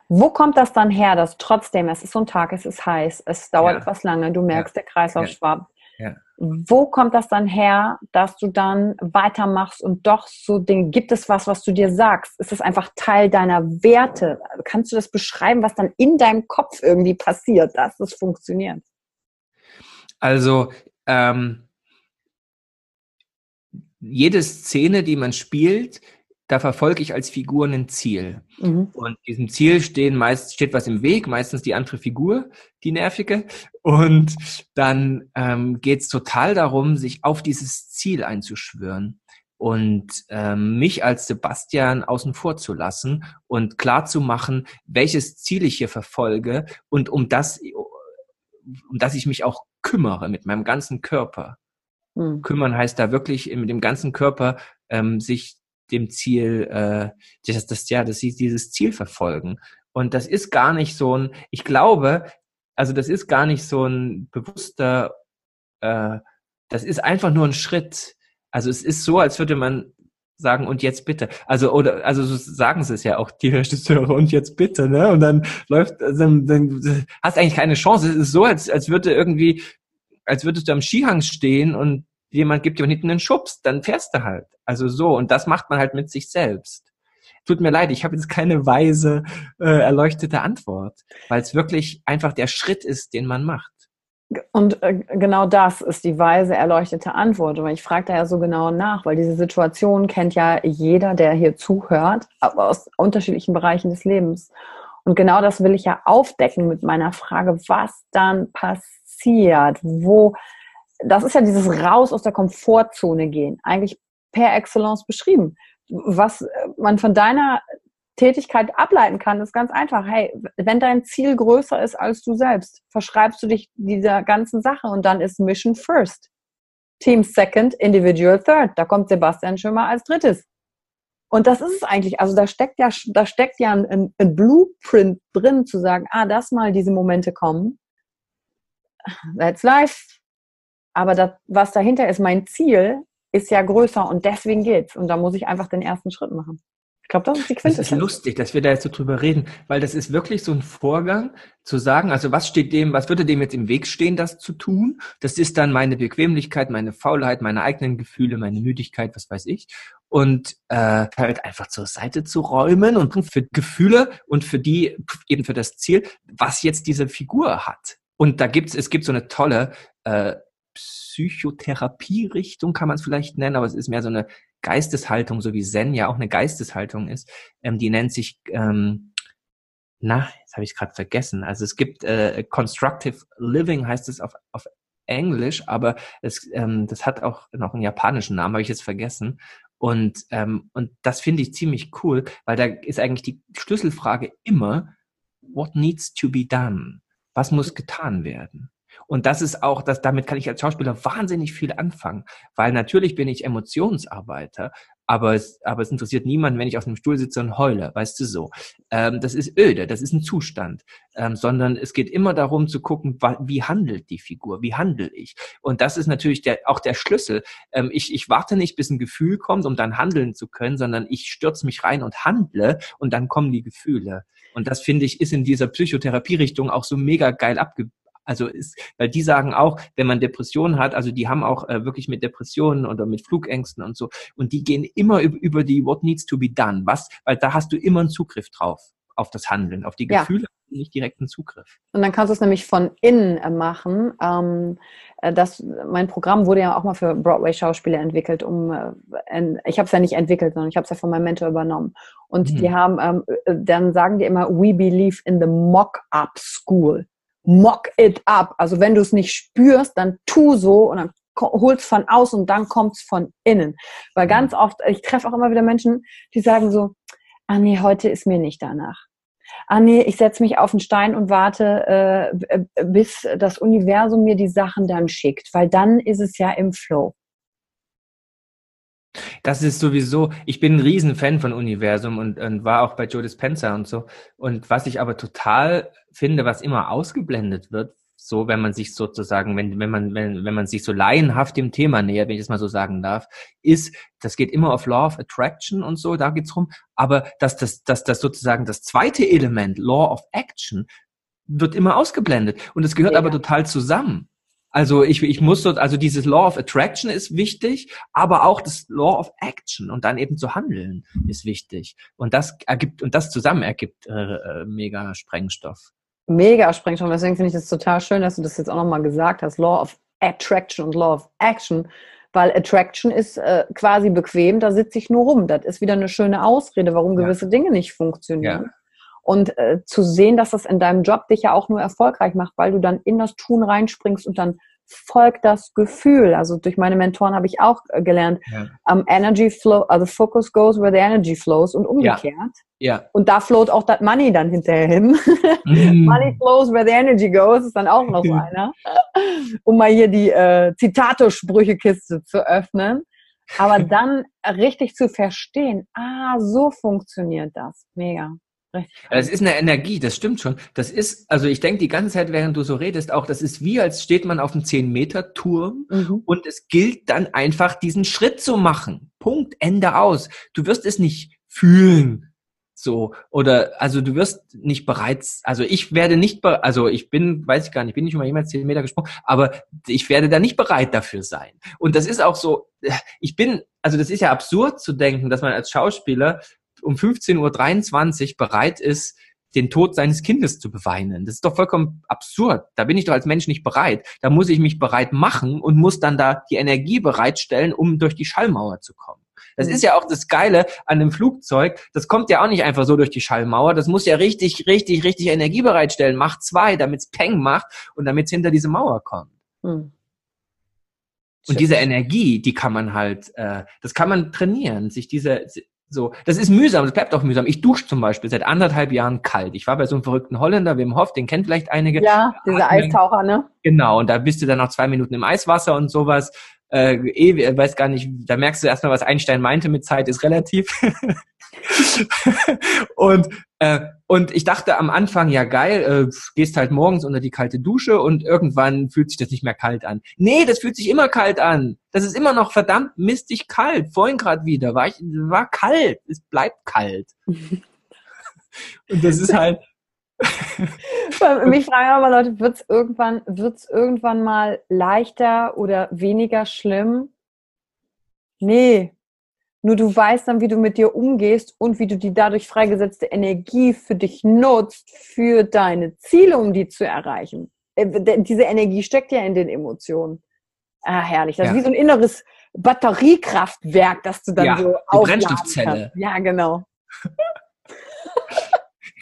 wo kommt das dann her, dass trotzdem, es ist so ein Tag, es ist heiß, es dauert ja. etwas lange, du merkst, ja. der Kreislauf ja. schwappt. Ja. Wo kommt das dann her, dass du dann weitermachst und doch so Dinge, gibt es was, was du dir sagst? Ist es einfach Teil deiner Werte? Kannst du das beschreiben, was dann in deinem Kopf irgendwie passiert, dass es funktioniert? Also, ähm, jede Szene, die man spielt, da verfolge ich als Figur ein Ziel. Mhm. Und diesem Ziel stehen meist, steht was im Weg, meistens die andere Figur, die nervige. Und dann ähm, geht es total darum, sich auf dieses Ziel einzuschwören und ähm, mich als Sebastian außen vor zu lassen und klar zu machen, welches Ziel ich hier verfolge und um das, um das ich mich auch kümmere mit meinem ganzen Körper. Mhm. Kümmern heißt da wirklich mit dem ganzen Körper ähm, sich dem Ziel, äh, das, das, ja, dass sie dieses Ziel verfolgen. Und das ist gar nicht so ein, ich glaube, also das ist gar nicht so ein bewusster, äh, das ist einfach nur ein Schritt. Also es ist so, als würde man sagen, und jetzt bitte. Also, oder, also so sagen sie es ja auch, die Regisseure, und jetzt bitte, ne? Und dann läuft, also dann, dann hast eigentlich keine Chance. Es ist so, als, als würde irgendwie, als würdest du am Skihang stehen und jemand gibt dir hinten einen Schubs, dann fährst du halt. Also so, und das macht man halt mit sich selbst. Tut mir leid, ich habe jetzt keine weise, äh, erleuchtete Antwort, weil es wirklich einfach der Schritt ist, den man macht. Und äh, genau das ist die weise, erleuchtete Antwort. Und ich frage da ja so genau nach, weil diese Situation kennt ja jeder, der hier zuhört, aus unterschiedlichen Bereichen des Lebens. Und genau das will ich ja aufdecken mit meiner Frage, was dann passiert, wo das ist ja dieses Raus aus der Komfortzone gehen, eigentlich per Excellence beschrieben. Was äh, man von deiner Tätigkeit ableiten kann, ist ganz einfach. Hey, wenn dein Ziel größer ist als du selbst, verschreibst du dich dieser ganzen Sache und dann ist Mission First. Team Second, Individual Third. Da kommt Sebastian schon als drittes. Und das ist es eigentlich. Also da steckt ja, da steckt ja ein, ein Blueprint drin, zu sagen, ah, das mal diese Momente kommen. That's life aber das, was dahinter ist, mein Ziel, ist ja größer und deswegen geht's. Und da muss ich einfach den ersten Schritt machen. Ich glaube, das ist die Quintessenz. Das ist lustig, dass wir da jetzt so drüber reden, weil das ist wirklich so ein Vorgang, zu sagen, also was steht dem, was würde dem jetzt im Weg stehen, das zu tun? Das ist dann meine Bequemlichkeit, meine Faulheit, meine eigenen Gefühle, meine Müdigkeit, was weiß ich. Und äh, halt einfach zur Seite zu räumen und für Gefühle und für die, eben für das Ziel, was jetzt diese Figur hat. Und da gibt's, es gibt so eine tolle äh, Psychotherapie-Richtung, kann man es vielleicht nennen, aber es ist mehr so eine Geisteshaltung, so wie Zen ja auch eine Geisteshaltung ist. Ähm, die nennt sich, ähm, na, jetzt habe ich gerade vergessen. Also es gibt äh, Constructive Living, heißt es auf, auf Englisch, aber es, ähm, das hat auch noch einen japanischen Namen, habe ich jetzt vergessen. Und, ähm, und das finde ich ziemlich cool, weil da ist eigentlich die Schlüsselfrage immer, what needs to be done? Was muss getan werden? Und das ist auch, das, damit kann ich als Schauspieler wahnsinnig viel anfangen, weil natürlich bin ich Emotionsarbeiter, aber es, aber es interessiert niemanden, wenn ich auf einem Stuhl sitze und heule, weißt du so. Ähm, das ist öde, das ist ein Zustand, ähm, sondern es geht immer darum zu gucken, wie handelt die Figur, wie handle ich. Und das ist natürlich der, auch der Schlüssel. Ähm, ich, ich warte nicht, bis ein Gefühl kommt, um dann handeln zu können, sondern ich stürze mich rein und handle und dann kommen die Gefühle. Und das finde ich ist in dieser Psychotherapie-Richtung auch so mega geil abge also ist, weil die sagen auch, wenn man Depressionen hat, also die haben auch äh, wirklich mit Depressionen oder mit Flugängsten und so, und die gehen immer über, über die What needs to be done, was, weil da hast du immer einen Zugriff drauf auf das Handeln, auf die Gefühle, ja. nicht direkten Zugriff. Und dann kannst du es nämlich von innen äh, machen. Ähm, äh, das, mein Programm wurde ja auch mal für Broadway-Schauspieler entwickelt. Um, äh, ich habe es ja nicht entwickelt, sondern ich habe es ja von meinem Mentor übernommen. Und mhm. die haben, ähm, dann sagen die immer, we believe in the mock-up school mock it up. Also wenn du es nicht spürst, dann tu so und dann holst von außen und dann kommt's von innen. Weil mhm. ganz oft, ich treffe auch immer wieder Menschen, die sagen so, ah nee, heute ist mir nicht danach. ah nee, ich setze mich auf den Stein und warte, äh, bis das Universum mir die Sachen dann schickt, weil dann ist es ja im Flow. Das ist sowieso, ich bin ein Riesenfan von Universum und, und war auch bei Joe Dispenza und so. Und was ich aber total finde, was immer ausgeblendet wird, so, wenn man sich sozusagen, wenn, wenn man, wenn, wenn man sich so laienhaft dem Thema nähert, wenn ich das mal so sagen darf, ist, das geht immer auf Law of Attraction und so, da geht's rum, aber dass das, dass das sozusagen das zweite Element, Law of Action, wird immer ausgeblendet. Und es gehört ja. aber total zusammen. Also ich, ich muss dort, also dieses Law of Attraction ist wichtig, aber auch das Law of Action und dann eben zu handeln ist wichtig. Und das ergibt, und das zusammen ergibt äh, äh, mega Sprengstoff. Mega Sprengstoff. Deswegen finde ich es total schön, dass du das jetzt auch nochmal gesagt hast. Law of Attraction und Law of Action. Weil Attraction ist äh, quasi bequem, da sitze ich nur rum. Das ist wieder eine schöne Ausrede, warum gewisse ja. Dinge nicht funktionieren. Ja. Und äh, zu sehen, dass das in deinem Job dich ja auch nur erfolgreich macht, weil du dann in das Tun reinspringst und dann folgt das Gefühl. Also durch meine Mentoren habe ich auch äh, gelernt, ja. um, Energy flow, also Focus goes where the energy flows und umgekehrt. Ja. ja. Und da float auch das Money dann hinterher hin. Mm. Money flows where the energy goes ist dann auch noch so einer. um mal hier die äh, Zitato-Sprüchekiste zu öffnen. Aber dann richtig zu verstehen, ah, so funktioniert das. Mega. Es ist eine Energie, das stimmt schon. Das ist, also ich denke die ganze Zeit, während du so redest, auch, das ist wie, als steht man auf einem 10-Meter-Turm mhm. und es gilt dann einfach, diesen Schritt zu machen. Punkt, Ende aus. Du wirst es nicht fühlen. So, oder, also du wirst nicht bereits, also ich werde nicht, also ich bin, weiß ich gar nicht, bin nicht mal jemals 10 Meter gesprungen, aber ich werde da nicht bereit dafür sein. Und das ist auch so, ich bin, also das ist ja absurd zu denken, dass man als Schauspieler um 15.23 Uhr bereit ist, den Tod seines Kindes zu beweinen. Das ist doch vollkommen absurd. Da bin ich doch als Mensch nicht bereit. Da muss ich mich bereit machen und muss dann da die Energie bereitstellen, um durch die Schallmauer zu kommen. Das ist ja auch das Geile an dem Flugzeug. Das kommt ja auch nicht einfach so durch die Schallmauer. Das muss ja richtig, richtig, richtig Energie bereitstellen. Macht zwei, damit es Peng macht und damit es hinter diese Mauer kommt. Hm. Und diese Energie, die kann man halt, äh, das kann man trainieren, sich diese, so, das ist mühsam, das bleibt auch mühsam. Ich dusche zum Beispiel seit anderthalb Jahren kalt. Ich war bei so einem verrückten Holländer, Wim Hof, den kennt vielleicht einige. Ja, dieser Eistaucher, ne? Genau, und da bist du dann noch zwei Minuten im Eiswasser und sowas. Äh, eh, weiß gar nicht, da merkst du erstmal, was Einstein meinte mit Zeit ist relativ. und, äh, und ich dachte am Anfang, ja geil, äh, gehst halt morgens unter die kalte Dusche und irgendwann fühlt sich das nicht mehr kalt an. Nee, das fühlt sich immer kalt an. Das ist immer noch verdammt mistig kalt. Vorhin gerade wieder war ich, war kalt. Es bleibt kalt. und das ist halt. Mich fragen aber Leute, wird es irgendwann, wird's irgendwann mal leichter oder weniger schlimm? Nee, nur du weißt dann, wie du mit dir umgehst und wie du die dadurch freigesetzte Energie für dich nutzt, für deine Ziele, um die zu erreichen. Äh, diese Energie steckt ja in den Emotionen. Ah, herrlich. Das ja. ist wie so ein inneres Batteriekraftwerk, das du dann ja, so die Brennstoffzelle. Kannst. Ja, genau.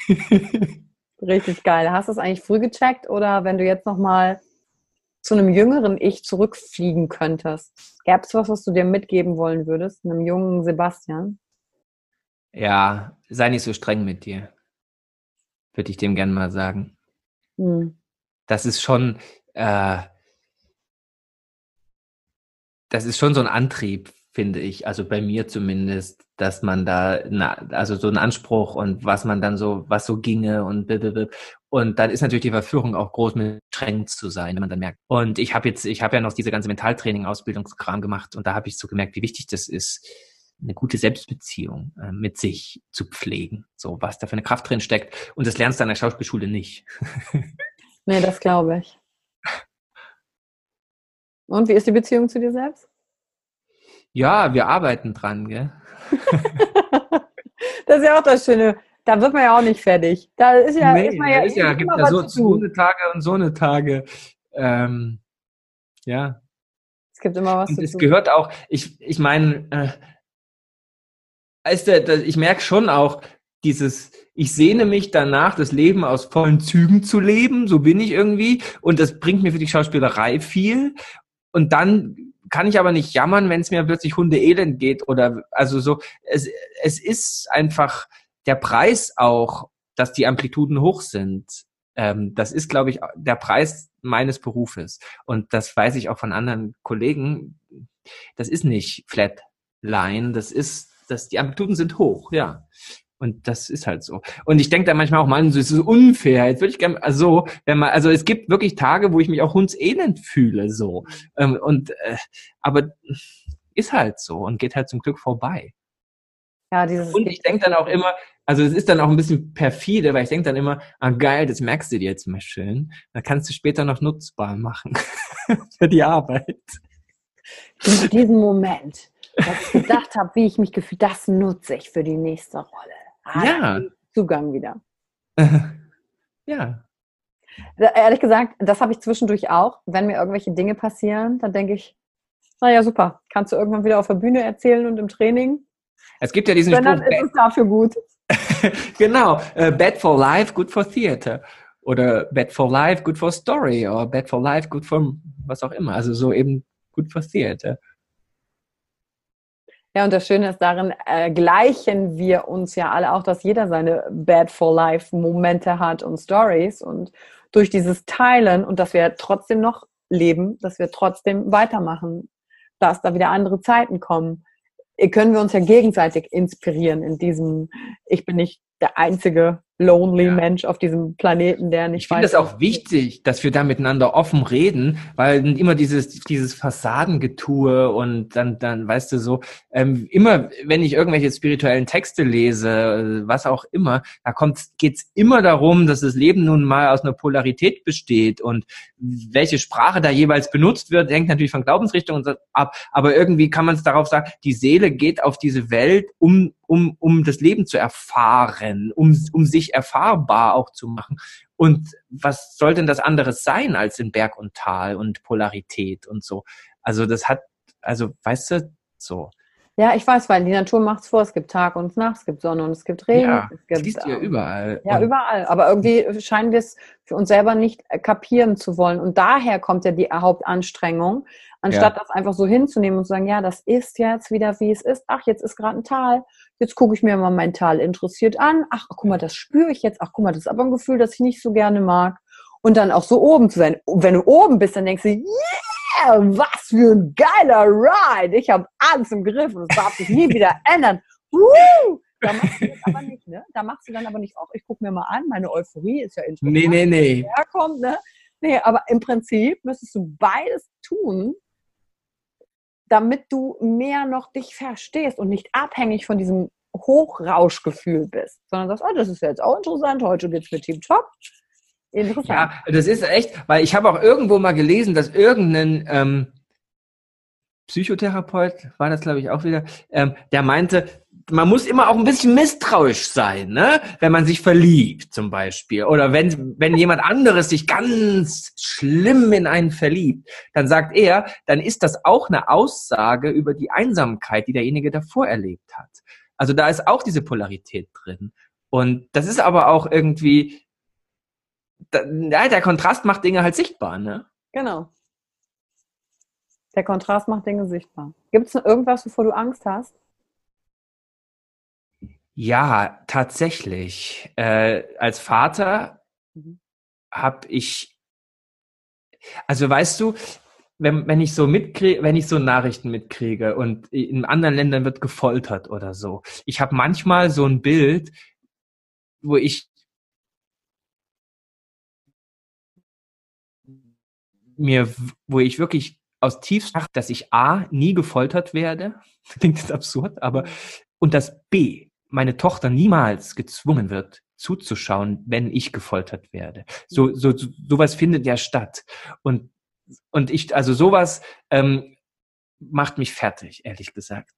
Richtig geil. Hast du das eigentlich früh gecheckt oder wenn du jetzt nochmal zu einem jüngeren Ich zurückfliegen könntest, gäbe es was, was du dir mitgeben wollen würdest, einem jungen Sebastian? Ja, sei nicht so streng mit dir. Würde ich dem gerne mal sagen. Hm. Das ist schon, äh, das ist schon so ein Antrieb, finde ich, also bei mir zumindest, dass man da, na, also so ein Anspruch und was man dann so, was so ginge und und dann ist natürlich die Verführung auch groß, mit streng zu sein, wenn man dann merkt. Und ich habe jetzt, ich habe ja noch diese ganze Mentaltraining-Ausbildungskram gemacht und da habe ich so gemerkt, wie wichtig das ist, eine gute Selbstbeziehung äh, mit sich zu pflegen. So, was da für eine Kraft drin steckt. Und das lernst du an der Schauspielschule nicht. nee, das glaube ich. Und wie ist die Beziehung zu dir selbst? Ja, wir arbeiten dran, gell? das ist ja auch das Schöne. Da wird man ja auch nicht fertig. Da ist ja, nee, ist man ja, ist ja gibt ja so, so eine Tage und so eine Tage. Ähm, ja. Es gibt immer was und zu es tun. gehört auch, ich, ich meine, äh, ich merke schon auch dieses, ich sehne mich danach, das Leben aus vollen Zügen zu leben, so bin ich irgendwie. Und das bringt mir für die Schauspielerei viel. Und dann kann ich aber nicht jammern, wenn es mir plötzlich Hunde elend geht oder also so. Es, es ist einfach der Preis auch dass die Amplituden hoch sind. Ähm, das ist, glaube ich, der Preis meines Berufes. Und das weiß ich auch von anderen Kollegen. Das ist nicht Flatline, das ist, dass die Amplituden sind hoch, ja. Und das ist halt so. Und ich denke da manchmal auch, man, es ist unfair. Jetzt würde ich gerne, also, wenn man, also es gibt wirklich Tage, wo ich mich auch hundselend fühle, so. Ähm, und, äh, aber ist halt so und geht halt zum Glück vorbei. Ja, dieses und ich denke dann auch immer, also es ist dann auch ein bisschen perfide, weil ich denke dann immer, ah geil, das merkst du dir jetzt mal schön. Da kannst du später noch nutzbar machen für die Arbeit. In diesem Moment, als ich gedacht habe, wie ich mich gefühlt, das nutze ich für die nächste Rolle. Ah, ja. Zugang wieder. ja. Ehrlich gesagt, das habe ich zwischendurch auch. Wenn mir irgendwelche Dinge passieren, dann denke ich, naja, super. Kannst du irgendwann wieder auf der Bühne erzählen und im Training? Es gibt ja diesen Wenn, Spruch. Dann ist es dafür gut. genau. Uh, bad for life, good for theater. Oder bad for life, good for story. Oder bad for life, good for was auch immer. Also so eben good for theater. Ja, und das Schöne ist darin, äh, gleichen wir uns ja alle auch, dass jeder seine Bad for Life Momente hat und Stories. Und durch dieses Teilen und dass wir trotzdem noch leben, dass wir trotzdem weitermachen, dass da wieder andere Zeiten kommen, können wir uns ja gegenseitig inspirieren in diesem, ich bin nicht der einzige lonely ja. Mensch auf diesem Planeten, der nicht Ich finde es auch wichtig, dass wir da miteinander offen reden, weil immer dieses, dieses Fassadengetue und dann, dann, weißt du so, ähm, immer, wenn ich irgendwelche spirituellen Texte lese, äh, was auch immer, da kommt, geht's immer darum, dass das Leben nun mal aus einer Polarität besteht und welche Sprache da jeweils benutzt wird, hängt natürlich von Glaubensrichtung ab, aber irgendwie kann man es darauf sagen, die Seele geht auf diese Welt, um, um, um das Leben zu erfahren, um, um sich erfahrbar auch zu machen. Und was soll denn das anderes sein als in Berg und Tal und Polarität und so? Also das hat, also weißt du, so. Ja, ich weiß, weil die Natur macht es vor. Es gibt Tag und Nacht, es gibt Sonne und es gibt Regen. Ja, es gibt, du ja überall. Ja, und überall. Aber irgendwie scheinen wir es für uns selber nicht kapieren zu wollen. Und daher kommt ja die Hauptanstrengung, anstatt ja. das einfach so hinzunehmen und zu sagen, ja, das ist jetzt wieder, wie es ist. Ach, jetzt ist gerade ein Tal. Jetzt gucke ich mir mal mein Tal interessiert an. Ach, guck mal, das spüre ich jetzt. Ach, guck mal, das ist aber ein Gefühl, das ich nicht so gerne mag. Und dann auch so oben zu sein. Und wenn du oben bist, dann denkst du, yeah! Was für ein geiler Ride. Ich habe alles im Griff und es darf sich nie wieder ändern. Woo! Da machst du das aber nicht, ne? Da machst du dann aber nicht auch, ich gucke mir mal an, meine Euphorie ist ja interessant. Nee, nee, nee. Herkommt, ne? Nee, aber im Prinzip müsstest du beides tun, damit du mehr noch dich verstehst und nicht abhängig von diesem Hochrauschgefühl bist, sondern sagst, oh, das ist jetzt auch interessant, heute geht's mir Team Top, Interessant. Ja, das ist echt, weil ich habe auch irgendwo mal gelesen, dass irgendein ähm, Psychotherapeut, war das glaube ich auch wieder, ähm, der meinte, man muss immer auch ein bisschen misstrauisch sein, ne? wenn man sich verliebt zum Beispiel. Oder wenn, wenn jemand anderes sich ganz schlimm in einen verliebt, dann sagt er, dann ist das auch eine Aussage über die Einsamkeit, die derjenige davor erlebt hat. Also da ist auch diese Polarität drin. Und das ist aber auch irgendwie, ja, der Kontrast macht Dinge halt sichtbar, ne? Genau. Der Kontrast macht Dinge sichtbar. Gibt es noch irgendwas, wovor du Angst hast? Ja, tatsächlich. Äh, als Vater mhm. habe ich, also weißt du, wenn, wenn ich so mitkriege, wenn ich so Nachrichten mitkriege und in anderen Ländern wird gefoltert oder so, ich habe manchmal so ein Bild, wo ich mir, wo ich wirklich aus tiefstem, dass ich A, nie gefoltert werde, klingt jetzt absurd, aber, und dass B, meine Tochter niemals gezwungen wird, zuzuschauen, wenn ich gefoltert werde. So, so, so sowas findet ja statt. Und, und ich, also sowas ähm, macht mich fertig, ehrlich gesagt.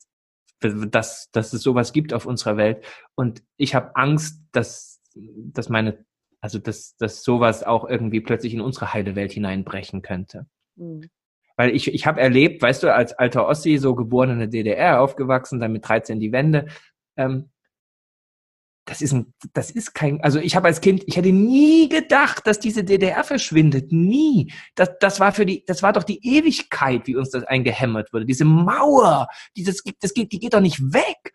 Dass, dass es sowas gibt auf unserer Welt. Und ich habe Angst, dass, dass meine also, dass, dass sowas auch irgendwie plötzlich in unsere heile Welt hineinbrechen könnte. Mhm. Weil ich, ich habe erlebt, weißt du, als alter Ossi, so geboren in der DDR, aufgewachsen, dann mit 13 die Wende, ähm, das ist ein, das ist kein, also ich habe als Kind, ich hätte nie gedacht, dass diese DDR verschwindet, nie. Das, das war für die, das war doch die Ewigkeit, wie uns das eingehämmert wurde. Diese Mauer, dieses, das geht, die geht doch nicht weg.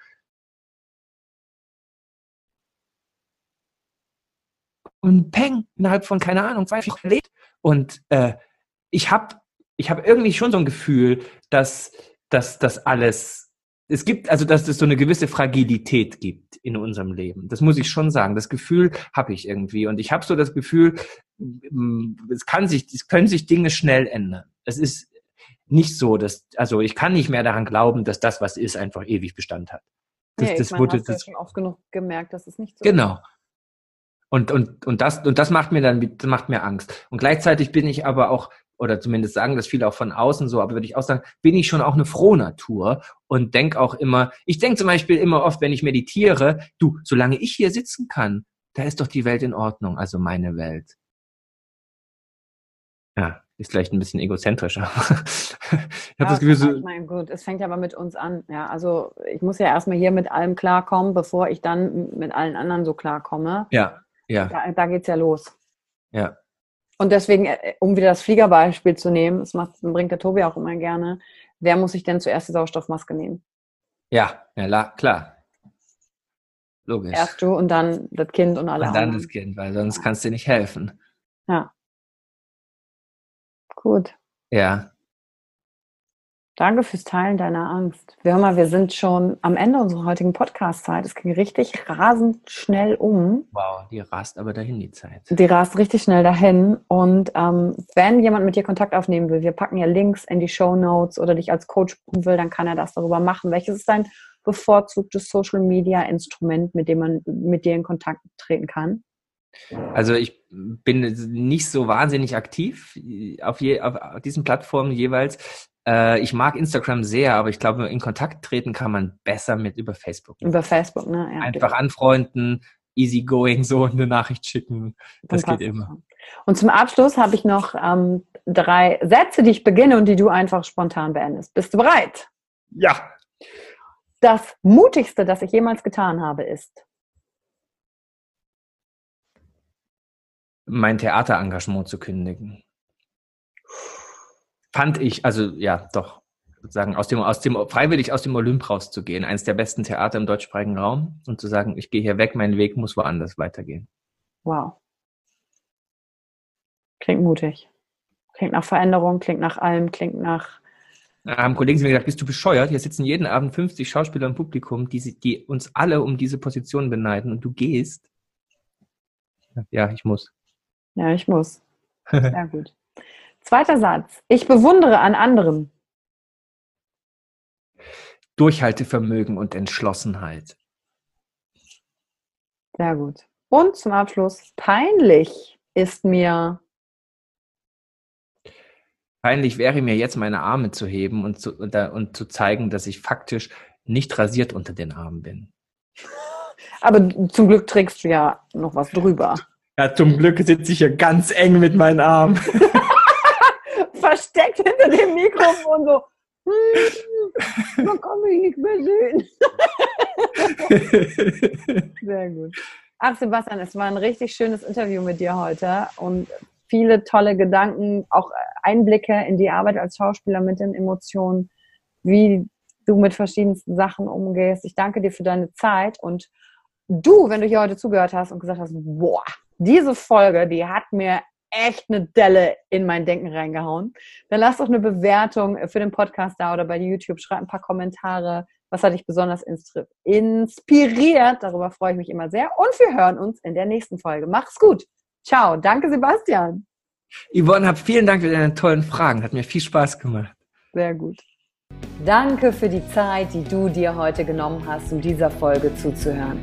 Und peng, innerhalb von, keine Ahnung, zwei Wochen erlebt. Und äh, ich habe ich hab irgendwie schon so ein Gefühl, dass, dass das alles es gibt, also dass es so eine gewisse Fragilität gibt in unserem Leben. Das muss ich schon sagen. Das Gefühl habe ich irgendwie. Und ich habe so das Gefühl, es kann sich, es können sich Dinge schnell ändern. Es ist nicht so, dass, also ich kann nicht mehr daran glauben, dass das, was ist, einfach ewig Bestand hat. Das, ja, das meine, wurde, hast das, ja schon oft genug gemerkt, dass es nicht so genau. ist. Und, und, und das, und das macht mir dann, das macht mir Angst. Und gleichzeitig bin ich aber auch, oder zumindest sagen das viele auch von außen so, aber würde ich auch sagen, bin ich schon auch eine frohe Natur und denk auch immer, ich denke zum Beispiel immer oft, wenn ich meditiere, du, solange ich hier sitzen kann, da ist doch die Welt in Ordnung, also meine Welt. Ja, ist vielleicht ein bisschen egozentrischer. ich habe ja, das Gefühl, so, ich meine, gut, es fängt ja aber mit uns an. Ja, also ich muss ja erstmal hier mit allem klarkommen, bevor ich dann mit allen anderen so klarkomme. Ja, ja. Da, da geht's ja los. Ja. Und deswegen, äh, um wieder das Fliegerbeispiel zu nehmen, das macht, bringt der Tobi auch immer gerne, wer muss sich denn zuerst die Sauerstoffmaske nehmen? Ja, ja, klar. Logisch. Erst du und dann das Kind und alle Und dann anderen. das Kind, weil sonst ja. kannst du dir nicht helfen. Ja. Gut. Ja. Danke fürs Teilen deiner Angst. Wir, mal, wir sind schon am Ende unserer heutigen Podcast-Zeit. Es ging richtig rasend schnell um. Wow, die rast aber dahin, die Zeit. Die rast richtig schnell dahin. Und ähm, wenn jemand mit dir Kontakt aufnehmen will, wir packen ja Links in die Show Notes oder dich als Coach buchen will, dann kann er das darüber machen. Welches ist dein bevorzugtes Social-Media-Instrument, mit dem man mit dir in Kontakt treten kann? Also ich bin nicht so wahnsinnig aktiv auf, je, auf diesen Plattformen jeweils. Äh, ich mag Instagram sehr, aber ich glaube, in Kontakt treten kann man besser mit über Facebook. Über Facebook, ne? Ja, Einfach anfreunden, easygoing so eine Nachricht schicken. Das geht immer. Und zum Abschluss habe ich noch ähm, drei Sätze, die ich beginne und die du einfach spontan beendest. Bist du bereit? Ja. Das Mutigste, das ich jemals getan habe, ist. Mein Theaterengagement zu kündigen fand ich, also ja, doch, sozusagen aus dem, aus dem, freiwillig aus dem Olymp rauszugehen, eines der besten Theater im deutschsprachigen Raum und zu sagen, ich gehe hier weg, mein Weg muss woanders weitergehen. Wow. Klingt mutig. Klingt nach Veränderung, klingt nach allem, klingt nach. Da haben Kollegen mir gesagt, bist du bescheuert? Hier sitzen jeden Abend 50 Schauspieler im Publikum, die, die uns alle um diese Position beneiden und du gehst. Ja, ich muss. Ja, ich muss. Sehr gut. Zweiter Satz. Ich bewundere an anderen. Durchhaltevermögen und Entschlossenheit. Sehr gut. Und zum Abschluss, peinlich ist mir. Peinlich wäre mir jetzt meine Arme zu heben und zu, und, und zu zeigen, dass ich faktisch nicht rasiert unter den Armen bin. Aber zum Glück trägst du ja noch was drüber. Ja, zum Glück sitze ich ja ganz eng mit meinen Armen. versteckt hinter dem Mikrofon so, hm, man kann mich nicht mehr sehen. Sehr gut. Ach, Sebastian, es war ein richtig schönes Interview mit dir heute und viele tolle Gedanken, auch Einblicke in die Arbeit als Schauspieler mit den Emotionen, wie du mit verschiedensten Sachen umgehst. Ich danke dir für deine Zeit und du, wenn du hier heute zugehört hast und gesagt hast, boah, diese Folge, die hat mir echt eine Delle in mein Denken reingehauen. Dann lass doch eine Bewertung für den Podcast da oder bei YouTube. Schreib ein paar Kommentare. Was hat dich besonders inspiriert? Darüber freue ich mich immer sehr. Und wir hören uns in der nächsten Folge. Mach's gut. Ciao. Danke, Sebastian. Yvonne, hab vielen Dank für deine tollen Fragen. Hat mir viel Spaß gemacht. Sehr gut. Danke für die Zeit, die du dir heute genommen hast, um dieser Folge zuzuhören.